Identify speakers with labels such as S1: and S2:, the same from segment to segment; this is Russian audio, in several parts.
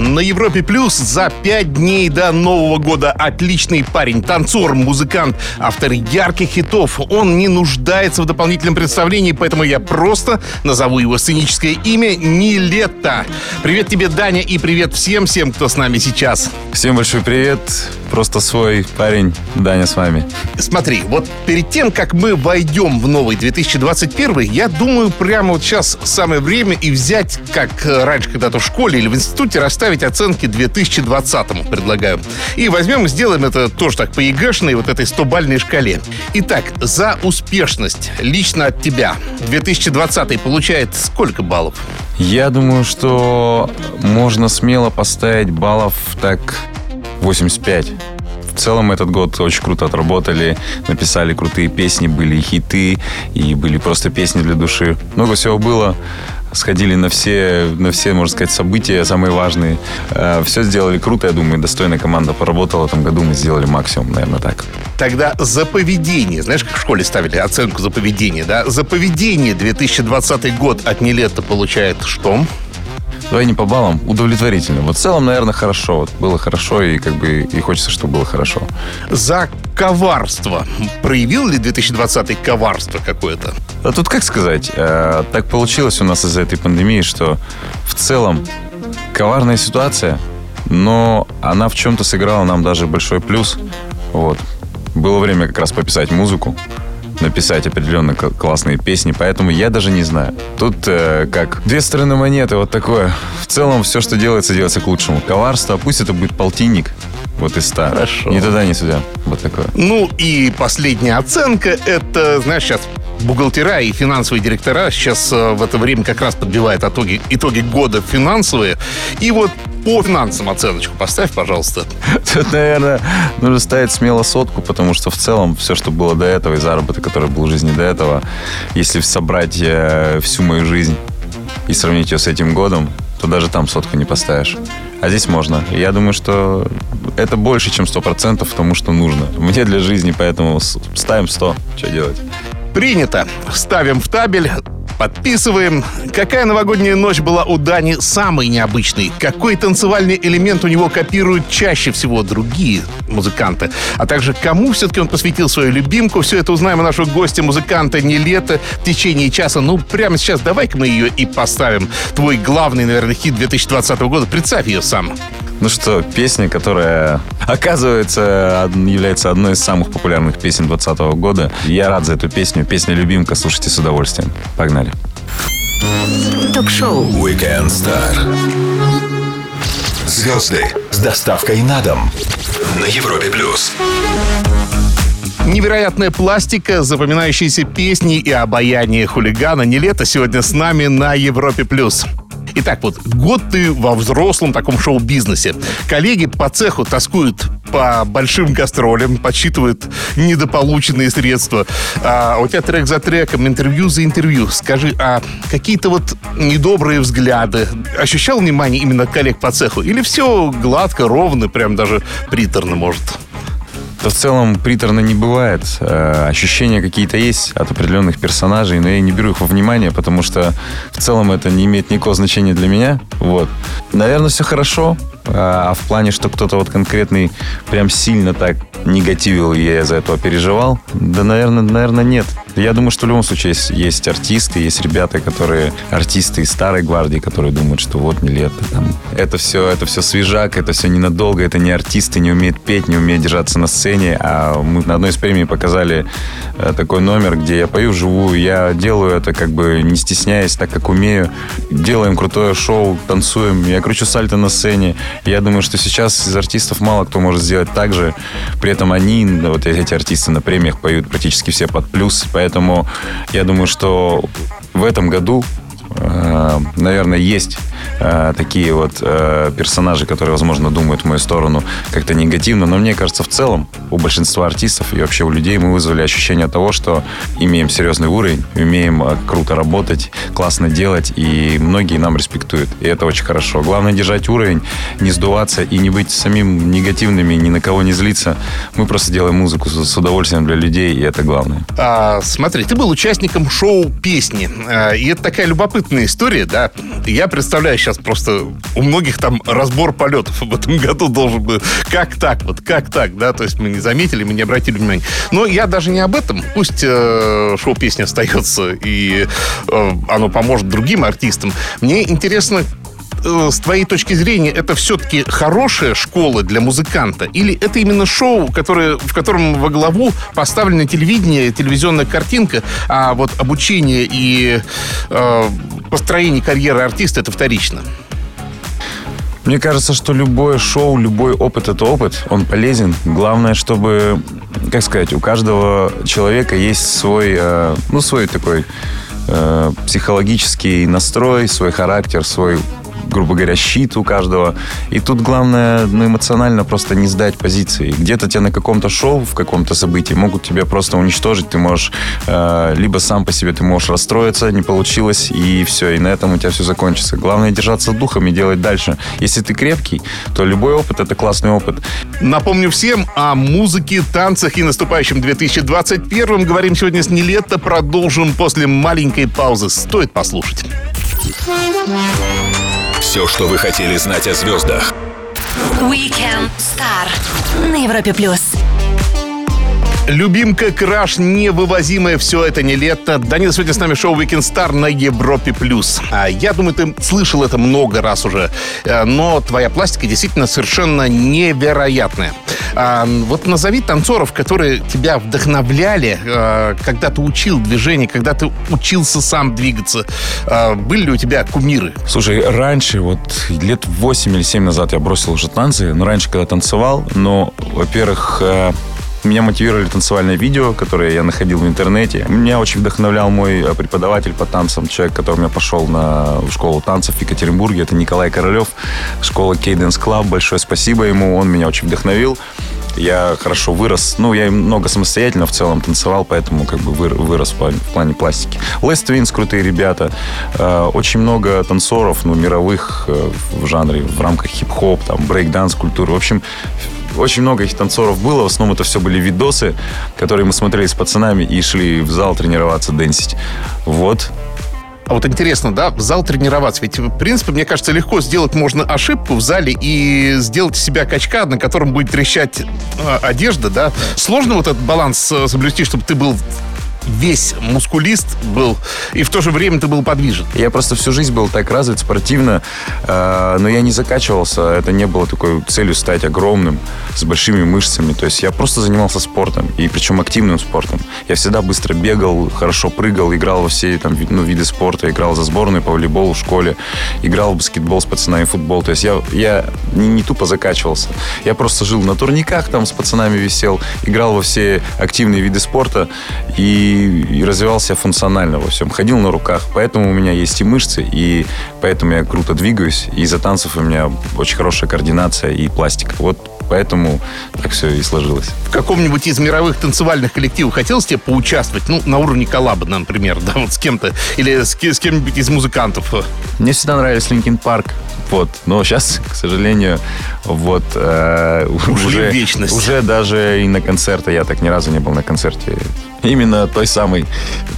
S1: На Европе Плюс за пять дней до Нового года отличный парень, танцор, музыкант, автор ярких хитов. Он не нуждается в дополнительном представлении, поэтому я просто назову его сценическое имя Нилетто. Привет тебе, Даня, и привет всем, всем, кто с нами сейчас.
S2: Всем большой привет. Просто свой парень Даня с вами.
S1: Смотри, вот перед тем, как мы войдем в новый 2021, я думаю, прямо вот сейчас самое время и взять, как э, раньше когда-то в школе или в институте, расставить оценки 2020 предлагаю. И возьмем и сделаем это тоже так по ЕГЭшной, вот этой 100-бальной шкале. Итак, за успешность лично от тебя 2020 получает сколько баллов?
S2: Я думаю, что можно смело поставить баллов так 85. В целом этот год очень круто отработали, написали крутые песни, были хиты, и были просто песни для души. Много всего было. Сходили на все, на все, можно сказать, события самые важные. Э, Все сделали круто, я думаю, достойная команда поработала в этом году, мы сделали максимум, наверное, так.
S1: Тогда за поведение. Знаешь, как в школе ставили оценку за поведение, да? За поведение 2020 год от Нелета получает что?
S2: Давай не по баллам, удовлетворительно. Вот в целом, наверное, хорошо. Вот было хорошо, и как бы и хочется, чтобы было хорошо.
S1: За коварство. Проявил ли 2020 коварство какое-то?
S2: А тут как сказать, э, так получилось у нас из-за этой пандемии, что в целом коварная ситуация, но она в чем-то сыграла нам даже большой плюс. Вот. Было время как раз пописать музыку, написать определенно классные песни, поэтому я даже не знаю. Тут э, как две стороны монеты, вот такое. В целом все, что делается, делается к лучшему. Коварство, пусть это будет полтинник, вот из ста.
S1: Хорошо.
S2: Ни туда, ни сюда. Вот такое.
S1: Ну и последняя оценка, это, знаешь, сейчас бухгалтера и финансовые директора сейчас э, в это время как раз подбивают итоги, итоги года финансовые. И вот по финансам оценочку поставь, пожалуйста.
S2: Тут, наверное, нужно ставить смело сотку, потому что в целом все, что было до этого, и заработок, который был в жизни до этого, если собрать э, всю мою жизнь и сравнить ее с этим годом, то даже там сотку не поставишь. А здесь можно. Я думаю, что это больше, чем 100% тому, что нужно. Мне для жизни, поэтому ставим 100. Что делать?
S1: Принято. Ставим в табель. Подписываем. Какая новогодняя ночь была у Дани самой необычной? Какой танцевальный элемент у него копируют чаще всего другие музыканты? А также кому все-таки он посвятил свою любимку? Все это узнаем у нашего гостя, музыканта Нелета в течение часа. Ну, прямо сейчас давай-ка мы ее и поставим. Твой главный, наверное, хит 2020 года. Представь ее сам.
S2: Ну что, песня, которая, оказывается, является одной из самых популярных песен 2020 года. Я рад за эту песню. Песня «Любимка». Слушайте с удовольствием. Погнали.
S3: Ток-шоу
S4: Weekend Star. Звезды с доставкой на дом на Европе плюс.
S1: Невероятная пластика, запоминающиеся песни и обаяние хулигана. Не лето сегодня с нами на Европе+. плюс. Итак, вот год ты во взрослом таком шоу-бизнесе. Коллеги по цеху тоскуют по большим гастролям, подсчитывают недополученные средства. А у тебя трек за треком, интервью за интервью. Скажи, а какие-то вот недобрые взгляды ощущал внимание именно коллег по цеху? Или все гладко, ровно, прям даже приторно, может?
S2: Да в целом приторно не бывает. Э, Ощущения какие-то есть от определенных персонажей, но я не беру их во внимание, потому что в целом это не имеет никакого значения для меня. Вот. Наверное, все хорошо. А в плане, что кто-то вот конкретный прям сильно так негативил, и я из-за этого переживал, да, наверное, наверное, нет. Я думаю, что в любом случае есть, есть артисты, есть ребята, которые артисты из старой гвардии, которые думают, что вот не лето, там, это все, это все свежак, это все ненадолго, это не артисты, не умеют петь, не умеют держаться на сцене, а мы на одной из премий показали э, такой номер, где я пою вживую, я делаю это как бы не стесняясь, так как умею, делаем крутое шоу, танцуем, я кручу сальто на сцене, я думаю, что сейчас из артистов мало кто может сделать так же, при этом они, вот эти артисты на премиях поют практически все под плюс, поэтому я думаю, что в этом году э, наверное, есть э, такие вот э, персонажи, которые, возможно, думают в мою сторону как-то негативно. Но мне кажется, в целом у большинства артистов и вообще у людей мы вызвали ощущение того, что имеем серьезный уровень, умеем э, круто работать, классно делать, и многие нам респектуют. И это очень хорошо. Главное держать уровень, не сдуваться и не быть самим негативными, ни на кого не злиться. Мы просто делаем музыку с удовольствием для людей, и это главное.
S1: А, смотри, ты был участником шоу «Песни». А, и это такая любопытная история, да. Я представляю сейчас просто у многих там разбор полетов в этом году должен быть. Как так? Вот как так, да? То есть мы не заметили, мы не обратили внимания. Но я даже не об этом. Пусть э, шоу «Песни» остается, и э, оно поможет другим артистам. Мне интересно, Э, с твоей точки зрения, это все-таки хорошая школа для музыканта? Или это именно шоу, которое, в котором во главу поставлено телевидение, телевизионная картинка, а вот обучение и э, построение карьеры артиста это вторично?
S2: Мне кажется, что любое шоу, любой опыт — это опыт, он полезен. Главное, чтобы, как сказать, у каждого человека есть свой, э, ну, свой такой э, психологический настрой, свой характер, свой грубо говоря, щит у каждого. И тут главное ну, эмоционально просто не сдать позиции. Где-то тебя на каком-то шоу, в каком-то событии могут тебя просто уничтожить. Ты можешь э, либо сам по себе ты можешь расстроиться, не получилось, и все, и на этом у тебя все закончится. Главное держаться духом и делать дальше. Если ты крепкий, то любой опыт это классный опыт.
S1: Напомню всем о музыке, танцах и наступающем 2021. Говорим сегодня с Нелетто. Продолжим после маленькой паузы. Стоит послушать.
S4: Все, что вы хотели знать о звездах.
S3: Weekend Star на Европе плюс.
S1: Любимка, краш, невывозимое все это не лето. Данил сегодня с нами шоу Weekend Star на Европе+. плюс. А я думаю, ты слышал это много раз уже. Э, но твоя пластика действительно совершенно невероятная. А, вот назови танцоров, которые тебя вдохновляли, э, когда ты учил движение, когда ты учился сам двигаться. А, были ли у тебя кумиры?
S2: Слушай, раньше, вот лет 8 или 7 назад я бросил уже танцы. Но раньше, когда танцевал, но, во-первых, э, меня мотивировали танцевальные видео, которые я находил в интернете. Меня очень вдохновлял мой э, преподаватель по танцам, человек, который я пошел на школу танцев в Екатеринбурге. Это Николай Королев, школа Cadence Club. Большое спасибо ему, он меня очень вдохновил. Я хорошо вырос. Ну, я много самостоятельно в целом танцевал, поэтому как бы вырос в плане, пластики. Лес Твинс крутые ребята. Э, очень много танцоров, ну, мировых э, в жанре, в рамках хип-хоп, там, брейк-данс культуры. В общем, очень много их танцоров было. В основном это все были видосы, которые мы смотрели с пацанами и шли в зал тренироваться, дэнсить. Вот.
S1: А вот интересно, да, в зал тренироваться. Ведь, в принципе, мне кажется, легко сделать можно ошибку в зале и сделать себя качка, на котором будет трещать э, одежда, да. Сложно вот этот баланс э, соблюсти, чтобы ты был весь мускулист был, и в то же время ты был подвижен.
S2: Я просто всю жизнь был так развит спортивно, э, но я не закачивался. Это не было такой целью стать огромным, с большими мышцами. То есть я просто занимался спортом, и причем активным спортом. Я всегда быстро бегал, хорошо прыгал, играл во все там, ну, виды спорта, играл за сборную по волейболу в школе, играл в баскетбол с пацанами, футбол. То есть я, я не, не тупо закачивался. Я просто жил на турниках, там с пацанами висел, играл во все активные виды спорта, и и, развивался функционально во всем. Ходил на руках, поэтому у меня есть и мышцы, и поэтому я круто двигаюсь. И из-за танцев у меня очень хорошая координация и пластика. Вот поэтому так все и сложилось.
S1: В каком-нибудь из мировых танцевальных коллективов хотелось тебе поучаствовать? Ну, на уровне коллаба, например, да, вот с кем-то. Или с, с кем-нибудь из музыкантов?
S2: Мне всегда нравились Linkin Park. Вот. Но сейчас, к сожалению, вот э, уже, уже даже и на концерты я так ни разу не был на концерте именно той самой,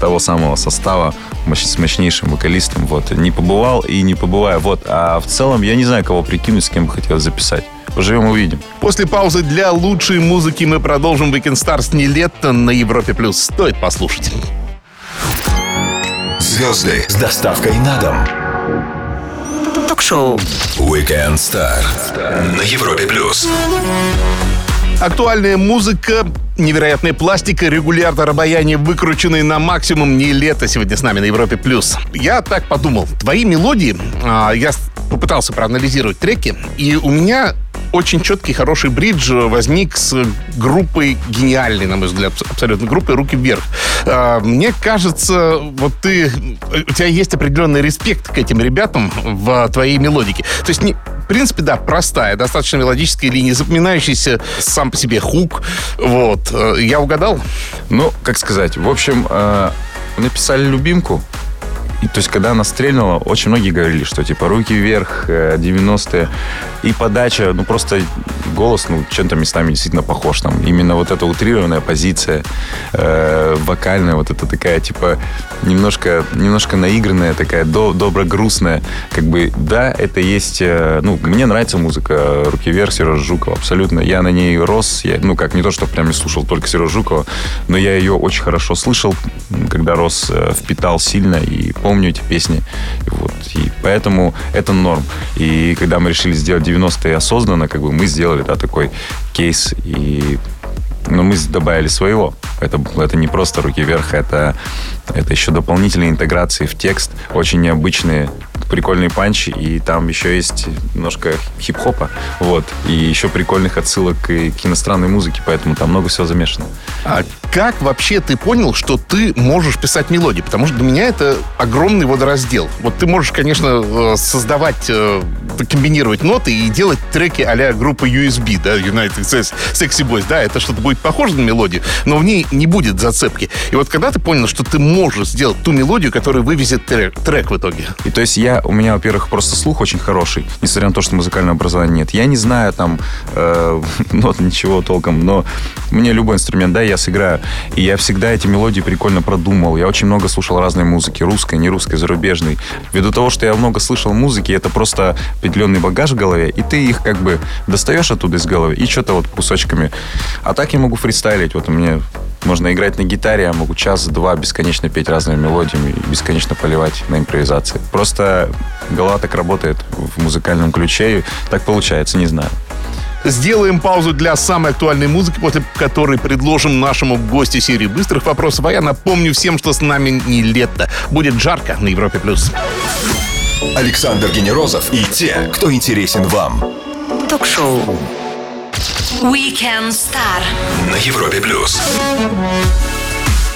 S2: того самого состава с мощнейшим вокалистом. Вот. Не побывал и не побываю. Вот. А в целом я не знаю, кого прикинуть, с кем бы хотелось записать. Поживем, увидим.
S1: После паузы для лучшей музыки мы продолжим Weekend Stars не лето на Европе+. плюс. Стоит послушать.
S4: Звезды с доставкой на дом.
S3: Ток-шоу
S4: Weekend Star на Европе+. плюс.
S1: Актуальная музыка, невероятная пластика, регулятор обаяния, выкрученный на максимум. Не лето сегодня с нами на Европе+. плюс. Я так подумал. Твои мелодии, а, я попытался проанализировать треки, и у меня очень четкий, хороший бридж возник с группой гениальной, на мой взгляд, абсолютно группой «Руки вверх». А, мне кажется, вот ты, у тебя есть определенный респект к этим ребятам в твоей мелодике. То есть, не, в принципе, да, простая, достаточно мелодическая линия, запоминающийся сам по себе хук. Вот. Э, я угадал?
S2: Ну, как сказать, в общем, э, написали любимку, и, то есть, когда она стрельнула, очень многие говорили, что, типа, руки вверх, 90-е. Э, и подача, ну, просто голос, ну, чем-то местами действительно похож. Там именно вот эта утрированная позиция, э, вокальная, вот эта такая, типа, немножко, немножко наигранная, такая до, добро-грустная. Как бы, да, это есть... Э, ну, мне нравится музыка «Руки вверх» Сережа Жукова, абсолютно. Я на ней рос. Я, ну, как, не то, что прям не слушал только Сережа Жукова, но я ее очень хорошо слышал, когда рос, э, впитал сильно и помню помню эти песни. Вот. И поэтому это норм. И когда мы решили сделать 90-е осознанно, как бы мы сделали да, такой кейс. И но мы добавили своего. Это, это не просто руки вверх, это, это еще дополнительные интеграции в текст, очень необычные прикольные панчи, и там еще есть немножко хип-хопа, вот, и еще прикольных отсылок к, к иностранной музыке, поэтому там много всего замешано.
S1: А как вообще ты понял, что ты можешь писать мелодии? Потому что для меня это огромный водораздел. Вот ты можешь, конечно, э, создавать, э, комбинировать ноты и делать треки а группы USB, да, United Sexy Boys, да, это что-то будет похоже на мелодию, но в ней не будет зацепки. И вот когда ты понял, что ты можешь сделать ту мелодию, которая вывезет трек, трек в итоге?
S2: И то есть я у меня, во-первых, просто слух очень хороший, несмотря на то, что музыкального образования нет. Я не знаю там э, нот, ничего толком, но мне любой инструмент, да, я сыграю. И я всегда эти мелодии прикольно продумал. Я очень много слушал разной музыки, русской, не русской, зарубежной. Ввиду того, что я много слышал музыки, это просто определенный багаж в голове, и ты их как бы достаешь оттуда из головы и что-то вот кусочками. А так я могу фристайлить. Вот у меня можно играть на гитаре, я могу час-два бесконечно петь разными мелодиями и бесконечно поливать на импровизации. Просто голова так работает в музыкальном ключе, и так получается, не знаю.
S1: Сделаем паузу для самой актуальной музыки, после которой предложим нашему гостю серии быстрых вопросов. А я напомню всем, что с нами не лето. Будет жарко на Европе+. плюс.
S4: Александр Генерозов и те, кто интересен вам.
S3: Ток-шоу Weekend Star
S4: на Европе+. плюс.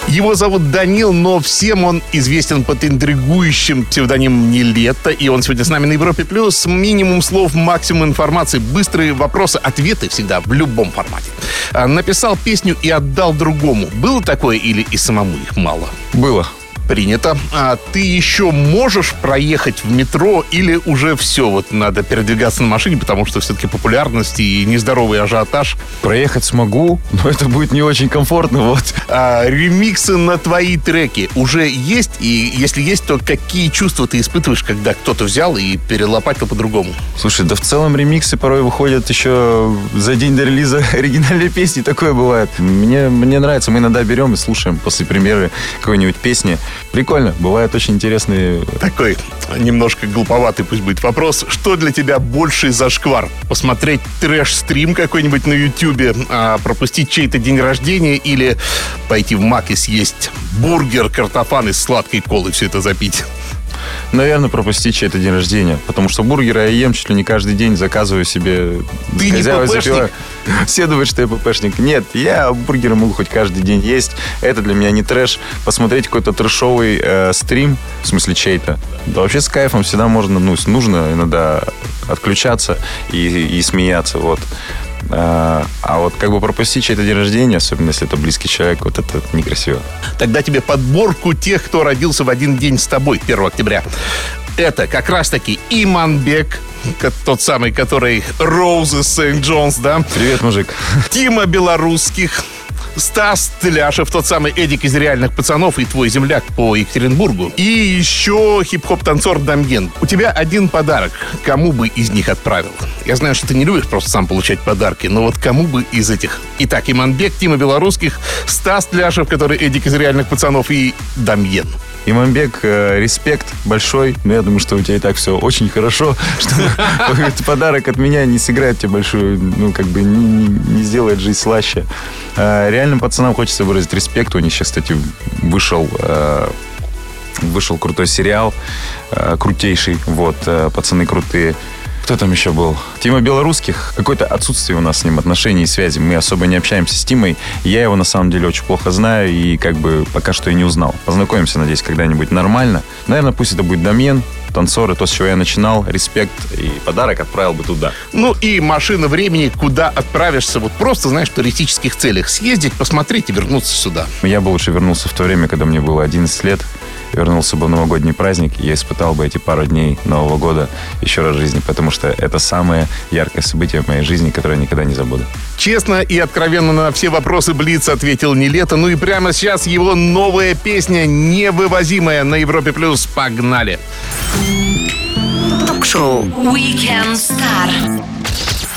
S1: Его зовут Данил, но всем он известен под интригующим псевдонимом Нелетто. И он сегодня с нами на Европе+. плюс. Минимум слов, максимум информации, быстрые вопросы, ответы всегда в любом формате. А, написал песню и отдал другому. Было такое или и самому их мало?
S2: Было
S1: принято. А ты еще можешь проехать в метро или уже все, вот надо передвигаться на машине, потому что все-таки популярность и нездоровый ажиотаж?
S2: Проехать смогу, но это будет не очень комфортно, вот.
S1: А, ремиксы на твои треки уже есть? И если есть, то какие чувства ты испытываешь, когда кто-то взял и перелопатил по-другому?
S2: Слушай, да в целом ремиксы порой выходят еще за день до релиза оригинальной песни, такое бывает. Мне, мне нравится, мы иногда берем и слушаем после премьеры какой-нибудь песни. Прикольно, бывают очень интересные...
S1: Такой немножко глуповатый пусть будет вопрос. Что для тебя больший зашквар? Посмотреть трэш-стрим какой-нибудь на Ютьюбе, а пропустить чей-то день рождения или пойти в Мак и съесть бургер, картофан из сладкой колы, все это запить?
S2: Наверное, пропустить чей-то день рождения. Потому что бургеры я ем чуть ли не каждый день, заказываю себе...
S1: Ты не ППшник?
S2: Все думают, что я ППшник. Нет, я бургеры могу хоть каждый день есть. Это для меня не трэш. Посмотреть какой-то трэшовый э, стрим, в смысле чей-то. Да вообще с кайфом всегда можно, ну, нужно иногда отключаться и, и смеяться, вот. А, а вот как бы пропустить чей-то день рождения, особенно если это близкий человек, вот это некрасиво.
S1: Тогда тебе подборку тех, кто родился в один день с тобой, 1 октября. Это как раз-таки Иманбек, тот самый, который Роузы Сент Джонс, да?
S2: Привет, мужик.
S1: Тима Белорусских, Стас Теляшев, тот самый Эдик из «Реальных пацанов» и твой земляк по Екатеринбургу. И еще хип-хоп-танцор Дамьен. У тебя один подарок. Кому бы из них отправил? Я знаю, что ты не любишь просто сам получать подарки, но вот кому бы из этих? Итак, Иманбек, Тима Белорусских, Стас Теляшев, который Эдик из «Реальных пацанов» и Дамьен.
S2: Имамбек, э, респект большой. Но я думаю, что у тебя и так все очень хорошо. Что подарок от меня не сыграет тебе большую, ну, как бы не, не сделает жизнь слаще. Э, реальным пацанам хочется выразить респект. У них сейчас, кстати, вышел э, вышел крутой сериал, крутейший. Вот, пацаны крутые. Кто там еще был? Тима Белорусских. Какое-то отсутствие у нас с ним отношений и связи. Мы особо не общаемся с Тимой. Я его на самом деле очень плохо знаю и как бы пока что и не узнал. Познакомимся, надеюсь, когда-нибудь нормально. Наверное, пусть это будет Дамьен, танцоры, то, с чего я начинал, респект и подарок отправил бы туда.
S1: Ну и машина времени, куда отправишься, вот просто, знаешь, в туристических целях. Съездить, посмотреть и вернуться сюда.
S2: Я бы лучше вернулся в то время, когда мне было 11 лет, вернулся бы в новогодний праздник, и я испытал бы эти пару дней Нового года еще раз в жизни, потому что это самое яркое событие в моей жизни, которое я никогда не забуду.
S1: Честно и откровенно на все вопросы Блиц ответил не лето. Ну и прямо сейчас его новая песня «Невывозимая» на Европе+. плюс. Погнали!
S3: Ток-шоу Weekend Star.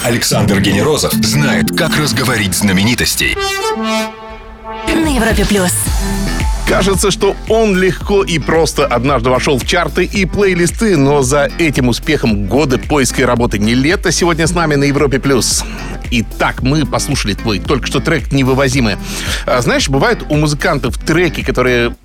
S4: Александр Генерозов знает, как разговорить знаменитостей.
S3: На Европе плюс.
S1: Кажется, что он легко и просто однажды вошел в чарты и плейлисты, но за этим успехом годы поиска и работы не лето сегодня с нами на Европе+. плюс. Итак, мы послушали твой только что трек «Невывозимый». А, знаешь, бывают у музыкантов треки, которые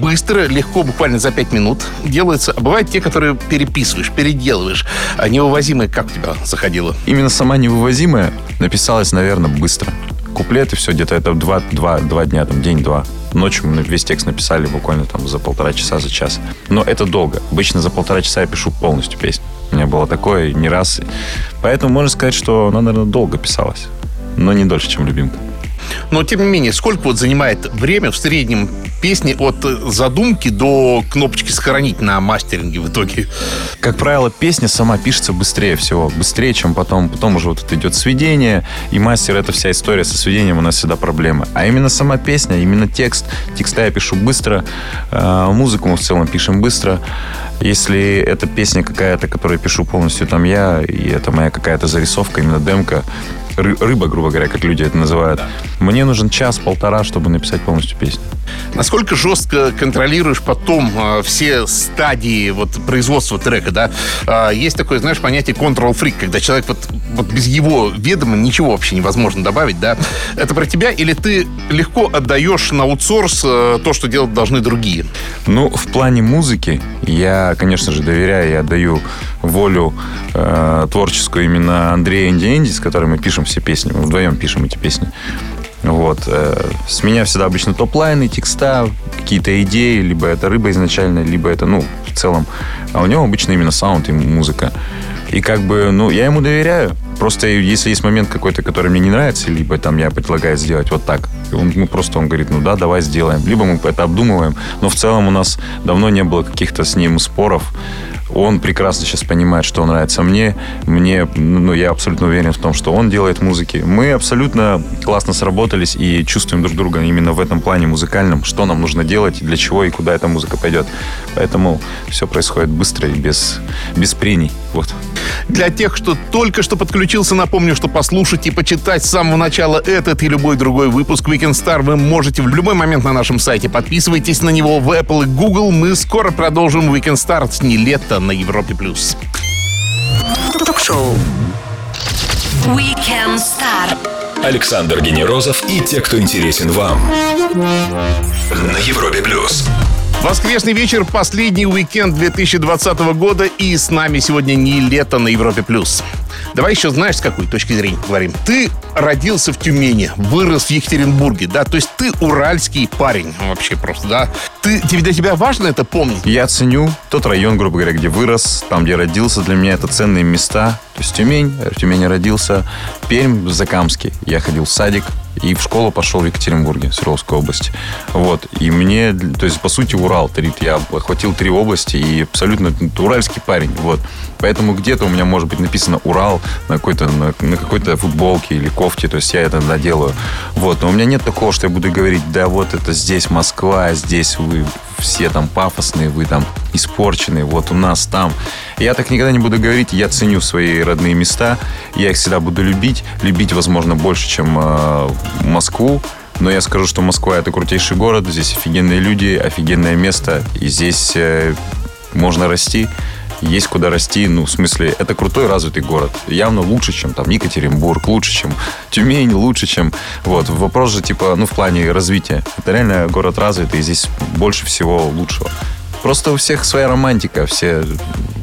S1: быстро, легко, буквально за пять минут делаются, а бывают те, которые переписываешь, переделываешь. А «Невывозимый» как у тебя заходило?
S2: Именно сама невывозимая написалась, наверное, быстро. Куплеты, все где-то это два, два, два дня, там день-два. Ночью мы весь текст написали буквально там за полтора часа, за час. Но это долго. Обычно за полтора часа я пишу полностью песню. У меня было такое не раз. Поэтому можно сказать, что она, наверное, долго писалась. Но не дольше, чем любимка.
S1: Но, тем не менее, сколько вот занимает время в среднем песни от задумки до кнопочки «Сохранить» на мастеринге в итоге?
S2: Как правило, песня сама пишется быстрее всего. Быстрее, чем потом. Потом уже вот идет сведение. И мастер, это вся история со сведением у нас всегда проблема. А именно сама песня, именно текст. Текста я пишу быстро. Э, музыку мы в целом пишем быстро. Если это песня какая-то, которую пишу полностью там я, и это моя какая-то зарисовка, именно демка, рыба, грубо говоря, как люди это называют. Мне нужен час-полтора, чтобы написать полностью песню.
S1: Насколько жестко контролируешь потом э, все стадии вот, производства трека, да? Э, есть такое, знаешь, понятие control freak, когда человек вот, вот без его ведома ничего вообще невозможно добавить, да? Это про тебя или ты легко отдаешь на аутсорс э, то, что делать должны другие?
S2: Ну, в плане музыки я, конечно же, доверяю и отдаю волю э, творческую именно Андрея Инди Энди, с которым мы пишем все песни. Мы вдвоем пишем эти песни. Вот. Э, с меня всегда обычно топ-лайны, текста, какие-то идеи, либо это рыба изначально, либо это, ну, в целом. А у него обычно именно саунд и музыка. И как бы, ну, я ему доверяю. Просто если есть момент какой-то, который мне не нравится, либо там я предлагаю сделать вот так, он, ну, просто он говорит, ну да, давай сделаем. Либо мы это обдумываем. Но в целом у нас давно не было каких-то с ним споров. Он прекрасно сейчас понимает, что нравится мне. Мне, ну, я абсолютно уверен в том, что он делает музыки. Мы абсолютно классно сработались и чувствуем друг друга именно в этом плане музыкальном, что нам нужно делать, для чего и куда эта музыка пойдет. Поэтому все происходит быстро и без, без прений. Вот.
S1: Для тех, кто только что подключился, напомню, что послушать и почитать с самого начала этот и любой другой выпуск Weekend Star вы можете в любой момент на нашем сайте. Подписывайтесь на него в Apple и Google. Мы скоро продолжим Weekend Star с не лето на Европе+. плюс.
S3: Ток-шоу Weekend Star.
S4: Александр Генерозов и те, кто интересен вам. На Европе плюс.
S1: Воскресный вечер, последний уикенд 2020 года, и с нами сегодня не лето на Европе+. плюс. Давай еще знаешь, с какой точки зрения говорим. Ты родился в Тюмени, вырос в Екатеринбурге, да? То есть ты уральский парень вообще просто, да? Ты, для тебя важно это помнить?
S2: Я ценю тот район, грубо говоря, где вырос, там, где родился. Для меня это ценные места. То есть Тюмень, в Тюмени родился. Пермь, Закамский. Я ходил в садик, и в школу пошел в Екатеринбурге, Свердловской области. Вот. И мне, то есть, по сути, Урал. Я охватил три области и абсолютно уральский парень. Вот. Поэтому где-то у меня может быть написано Урал на какой-то, на, на какой-то футболке или кофте. То есть я это наделаю. Вот. Но у меня нет такого, что я буду говорить, да вот это здесь Москва, здесь вы все там пафосные, вы там испорченные, вот у нас там. Я так никогда не буду говорить, я ценю свои родные места, я их всегда буду любить, любить, возможно, больше, чем э, Москву, но я скажу, что Москва это крутейший город, здесь офигенные люди, офигенное место, и здесь э, можно расти есть куда расти. Ну, в смысле, это крутой развитый город. Явно лучше, чем там Екатеринбург, лучше, чем Тюмень, лучше, чем... Вот, вопрос же, типа, ну, в плане развития. Это реально город развитый, и здесь больше всего лучшего. Просто у всех своя романтика, все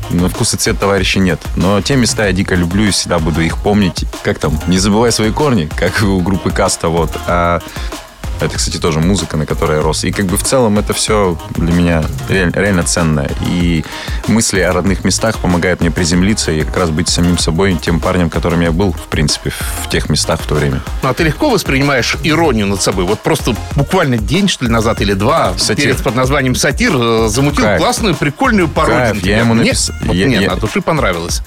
S2: на вкус и цвет товарища нет. Но те места я дико люблю и всегда буду их помнить. Как там? Не забывай свои корни, как у группы Каста, вот. А это, кстати, тоже музыка, на которой я рос. И как бы в целом это все для меня реально, реально ценное. И мысли о родных местах помогают мне приземлиться и как раз быть самим собой, тем парнем, которым я был, в принципе, в тех местах в то время.
S1: Ну, а ты легко воспринимаешь иронию над собой? Вот просто буквально день, что ли, назад или два,
S2: Сатир.
S1: перец под названием «Сатир» э, замутил
S2: Кайф.
S1: классную, прикольную пародию.
S2: Кайф.
S1: на.
S2: Я ему
S1: Мне-
S2: напис-
S1: Вот
S2: я-
S1: мне
S2: я-
S1: от души понравилось.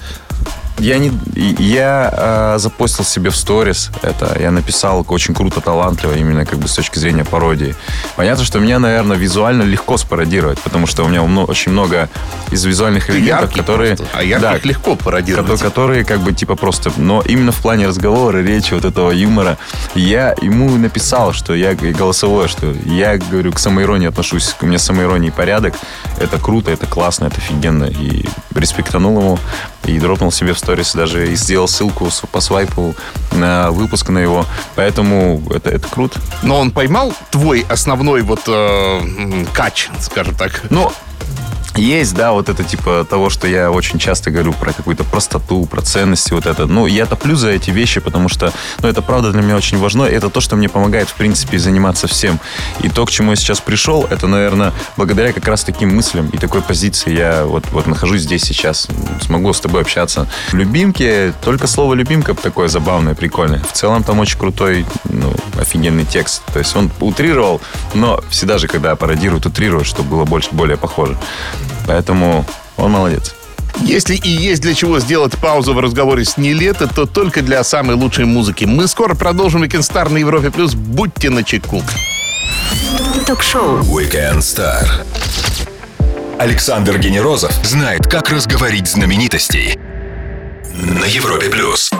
S2: Я не, я э, запостил себе в сторис это. Я написал очень круто, талантливо, именно как бы с точки зрения пародии. Понятно, что меня, наверное, визуально легко спародировать, потому что у меня мно- очень много из визуальных элементов, которые,
S1: просто, а ярких
S2: да,
S1: легко пародировать.
S2: кото- которые как бы типа просто, но именно в плане разговора, речи, вот этого юмора, я ему написал, что я голосовое, что я говорю к самоиронии отношусь, у меня самоиронии порядок, это круто, это классно, это офигенно, и респектанул ему, и дропнул себе в сторис даже, и сделал ссылку по свайпу на выпуск на его, поэтому это, это круто.
S1: Но он поймал твой основной вот э, кач, скажем так.
S2: Ну, есть, да, вот это типа того, что я очень часто говорю про какую-то простоту, про ценности, вот это. Ну, я топлю за эти вещи, потому что, ну, это правда для меня очень важно. Это то, что мне помогает, в принципе, заниматься всем. И то, к чему я сейчас пришел, это, наверное, благодаря как раз таким мыслям и такой позиции я вот, вот нахожусь здесь сейчас, смогу с тобой общаться. Любимки, только слово любимка такое забавное, прикольное. В целом там очень крутой, ну, офигенный текст. То есть он утрировал, но всегда же, когда пародируют, утрируют, чтобы было больше, более похоже. Поэтому он молодец.
S1: Если и есть для чего сделать паузу в разговоре с Нелето, то только для самой лучшей музыки. Мы скоро продолжим Weekend Star на Европе+. плюс. Будьте начеку.
S3: Ток-шоу.
S4: Weekend Star. Александр Генерозов знает, как разговорить знаменитостей. На Европе плюс.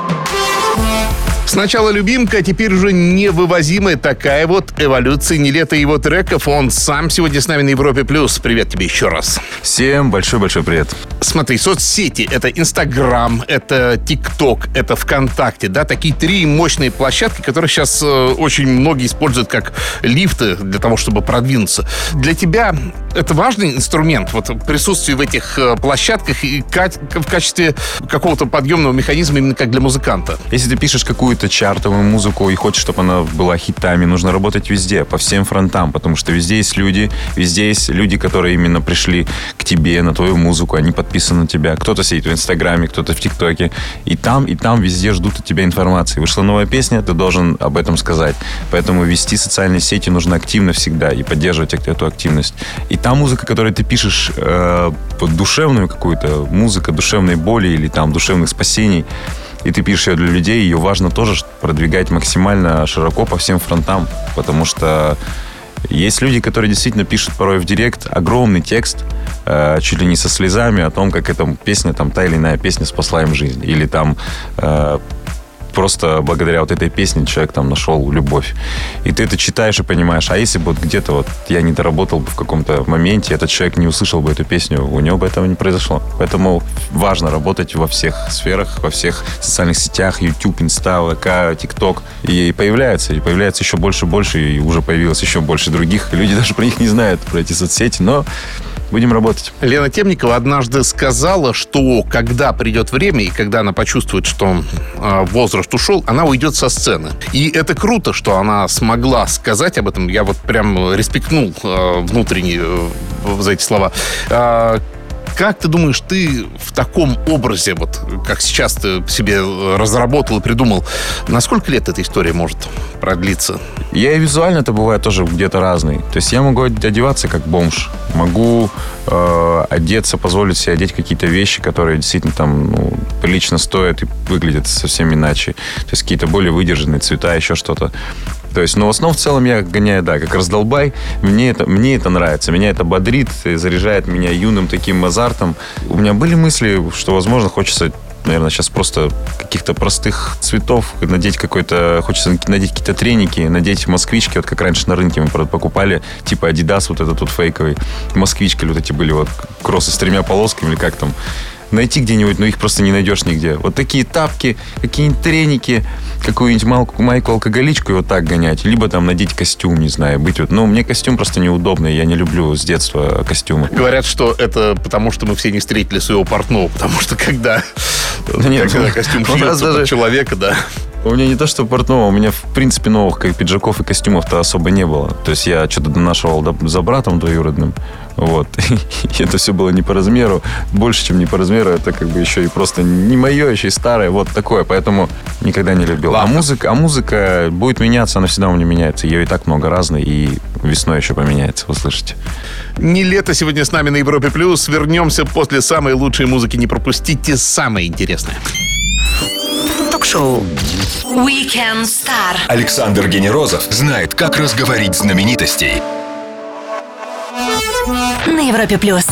S1: Сначала любимка, а теперь уже невывозимая такая вот эволюция Нелета и его треков. Он сам сегодня с нами на Европе+. плюс. Привет тебе еще раз.
S2: Всем большой-большой привет.
S1: Смотри, соцсети — это Инстаграм, это ТикТок, это ВКонтакте, да, такие три мощные площадки, которые сейчас э, очень многие используют как лифты для того, чтобы продвинуться. Для тебя это важный инструмент, вот присутствие в этих э, площадках и в качестве какого-то подъемного механизма именно как для музыканта.
S2: Если ты пишешь какую-то чартовую музыку и хочешь, чтобы она была хитами, нужно работать везде, по всем фронтам, потому что везде есть люди, везде есть люди, которые именно пришли к тебе, на твою музыку, они подписаны на тебя. Кто-то сидит в Инстаграме, кто-то в ТикТоке. И там, и там везде ждут от тебя информации. Вышла новая песня, ты должен об этом сказать. Поэтому вести социальные сети нужно активно всегда и поддерживать эт- эту активность. И та музыка, которую ты пишешь, э, душевную какую-то, музыка душевной боли или там душевных спасений, и ты пишешь ее для людей, ее важно тоже продвигать максимально широко по всем фронтам, потому что есть люди, которые действительно пишут порой в директ огромный текст, э, чуть ли не со слезами о том, как эта песня, там, та или иная песня спасла им жизнь. Или там э, просто благодаря вот этой песне человек там нашел любовь. И ты это читаешь и понимаешь, а если бы вот где-то вот я не доработал бы в каком-то моменте, этот человек не услышал бы эту песню, у него бы этого не произошло. Поэтому важно работать во всех сферах, во всех социальных сетях, YouTube, Инста, ВК, TikTok. И появляется, и появляется еще больше и больше, и уже появилось еще больше других. Люди даже про них не знают, про эти соцсети, но будем работать.
S1: Лена Темникова однажды сказала, что когда придет время и когда она почувствует, что э, возраст ушел, она уйдет со сцены. И это круто, что она смогла сказать об этом. Я вот прям респектнул э, внутренне э, за эти слова. Как ты думаешь, ты в таком образе, вот как сейчас ты себе разработал и придумал, на сколько лет эта история может продлиться?
S2: Я и визуально это бывает тоже где-то разный. То есть я могу одеваться как бомж, могу э, одеться, позволить себе одеть какие-то вещи, которые действительно там ну, прилично стоят и выглядят совсем иначе. То есть какие-то более выдержанные цвета, еще что-то. То есть, но в основном в целом я гоняю, да, как раздолбай. Мне это, мне это нравится, меня это бодрит, заряжает меня юным таким азартом. У меня были мысли, что, возможно, хочется наверное, сейчас просто каких-то простых цветов, надеть какой-то, хочется надеть какие-то треники, надеть москвички, вот как раньше на рынке мы правда, покупали, типа Adidas вот этот вот фейковый, москвички вот эти были вот кроссы с тремя полосками или как там, найти где-нибудь, но их просто не найдешь нигде. Вот такие тапки, какие-нибудь треники, какую-нибудь майку-алкоголичку и вот так гонять. Либо там надеть костюм, не знаю, быть вот. Но мне костюм просто неудобный, я не люблю с детства костюмы.
S1: Говорят, что это потому, что мы все не встретили своего портного, потому что когда,
S2: Да нет,
S1: когда
S2: ну,
S1: костюм шьется под
S2: даже-
S1: человека, да.
S2: У меня не то, что портного, у меня, в принципе, новых как пиджаков и костюмов-то особо не было. То есть я что-то донашивал до- за братом двоюродным. Вот. И это все было не по размеру. Больше, чем не по размеру, это как бы еще и просто не мое, еще и старое. Вот такое. Поэтому никогда не любил. А
S1: Ладно.
S2: музыка, а музыка будет меняться, она всегда у меня меняется. Ее и так много разной, и весной еще поменяется, вы слышите.
S1: Не лето сегодня с нами на Европе Плюс. Вернемся после самой лучшей музыки. Не пропустите самое интересное.
S3: Ток-шоу.
S4: Weekend Star. Александр Генерозов знает, как разговорить знаменитостей.
S3: На Европе плюс.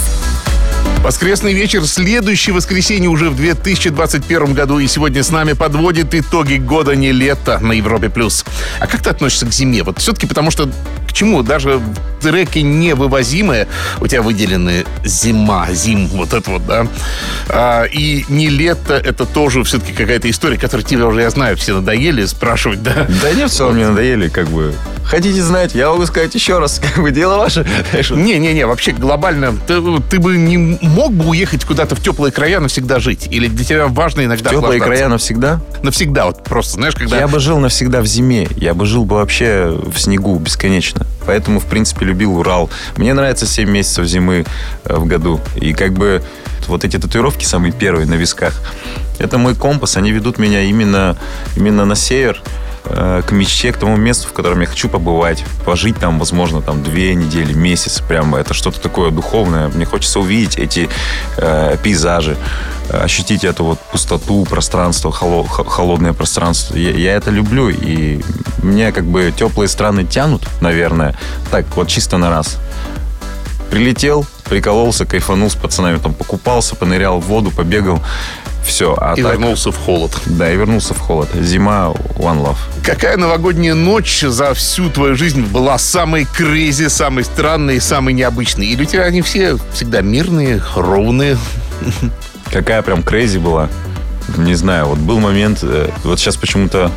S1: Воскресный вечер, следующее воскресенье уже в 2021 году. И сегодня с нами подводит итоги года не лета на Европе+. плюс. А как ты относишься к зиме? Вот все-таки потому что к чему? Даже в треке «Невывозимое» у тебя выделены зима, зим, вот это вот, да? А, и не лето, это тоже все-таки какая-то история, которая тебе уже, я знаю, все надоели спрашивать, да?
S2: Да нет, в целом мне надоели, как бы. Хотите знать, я могу сказать еще раз, как бы дело ваше.
S1: Не-не-не, вообще глобально, ты, ты бы не мог бы уехать куда-то в теплые края навсегда жить? Или для тебя важно иногда
S2: Теплые
S1: охлаждаться?
S2: края навсегда?
S1: Навсегда, вот просто, знаешь, когда...
S2: Я бы жил навсегда в зиме. Я бы жил бы вообще в снегу бесконечно. Поэтому, в принципе, любил Урал. Мне нравится 7 месяцев зимы э, в году. И как бы вот эти татуировки, самые первые на висках, это мой компас. Они ведут меня именно, именно на север, к мечте, к тому месту, в котором я хочу побывать, пожить там, возможно, там две недели, месяц, прям это что-то такое духовное. Мне хочется увидеть эти э, пейзажи, э, ощутить эту вот пустоту, пространство, холодное пространство. Я, я это люблю, и мне как бы теплые страны тянут, наверное, так вот чисто на раз. Прилетел, прикололся, кайфанул с пацанами, там покупался, понырял в воду, побегал, все. А
S1: И
S2: так-
S1: вернулся в холод.
S2: да, и вернулся в холод. Зима, one love.
S1: Какая новогодняя ночь за всю твою жизнь была самой crazy, самой странной, самой необычной? Или у тебя они все всегда мирные, ровные?
S2: Какая прям crazy была. Не знаю, вот был момент, э, вот сейчас почему-то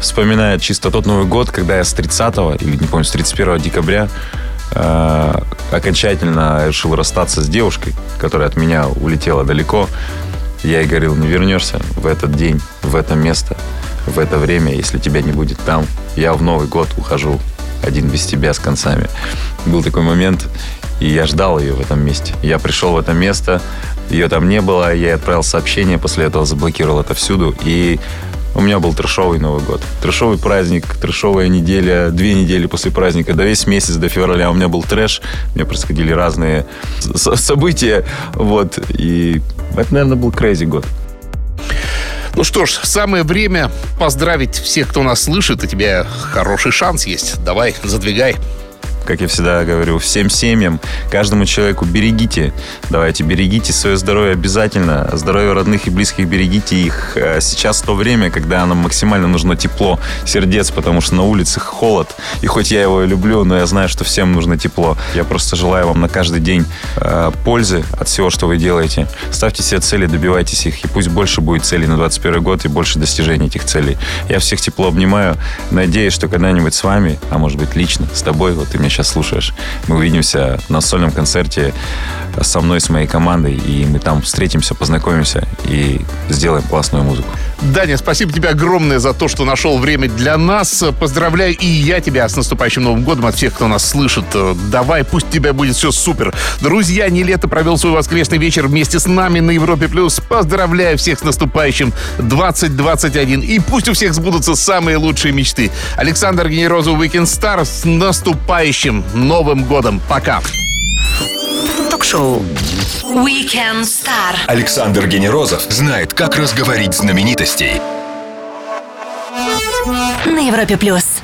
S2: вспоминаю чисто тот Новый год, когда я с 30 или, не помню, с 31 декабря э, окончательно решил расстаться с девушкой, которая от меня улетела далеко. Я ей говорил, не вернешься в этот день, в это место, в это время, если тебя не будет там. Я в Новый год ухожу один без тебя с концами. Был такой момент, и я ждал ее в этом месте. Я пришел в это место, ее там не было, я ей отправил сообщение, после этого заблокировал это всюду, и у меня был трешовый Новый год. Трешовый праздник, трешовая неделя, две недели после праздника, до весь месяц, до февраля у меня был трэш, у меня происходили разные события, вот, и это, наверное, был crazy год.
S1: Ну что ж, самое время поздравить всех, кто нас слышит. У тебя хороший шанс есть. Давай, задвигай.
S2: Как я всегда говорю, всем семьям, каждому человеку берегите. Давайте, берегите свое здоровье обязательно. Здоровье родных и близких берегите их. Э, Сейчас то время, когда нам максимально нужно тепло сердец, потому что на улице холод. И хоть я его и люблю, но я знаю, что всем нужно тепло. Я просто желаю вам на каждый день э, пользы от всего, что вы делаете. Ставьте себе цели, добивайтесь их. И пусть больше будет целей на 21 год и больше достижений этих целей. Я всех тепло обнимаю. Надеюсь, что когда-нибудь с вами, а может быть лично, с тобой, вот ты меня сейчас слушаешь, мы увидимся на сольном концерте со мной, с моей командой, и мы там встретимся, познакомимся и сделаем классную музыку.
S1: Даня, спасибо тебе огромное за то, что нашел время для нас. Поздравляю и я тебя с наступающим Новым годом от всех, кто нас слышит. Давай, пусть у тебя будет все супер. Друзья, не лето провел свой воскресный вечер вместе с нами на Европе+. плюс. Поздравляю всех с наступающим 2021. И пусть у всех сбудутся самые лучшие мечты. Александр Генерозов, Weekend Star. С наступающим Новым годом. Пока.
S3: Ток-шоу.
S4: Weekend Star. Александр Генерозов знает, как разговорить знаменитостей.
S3: На Европе плюс.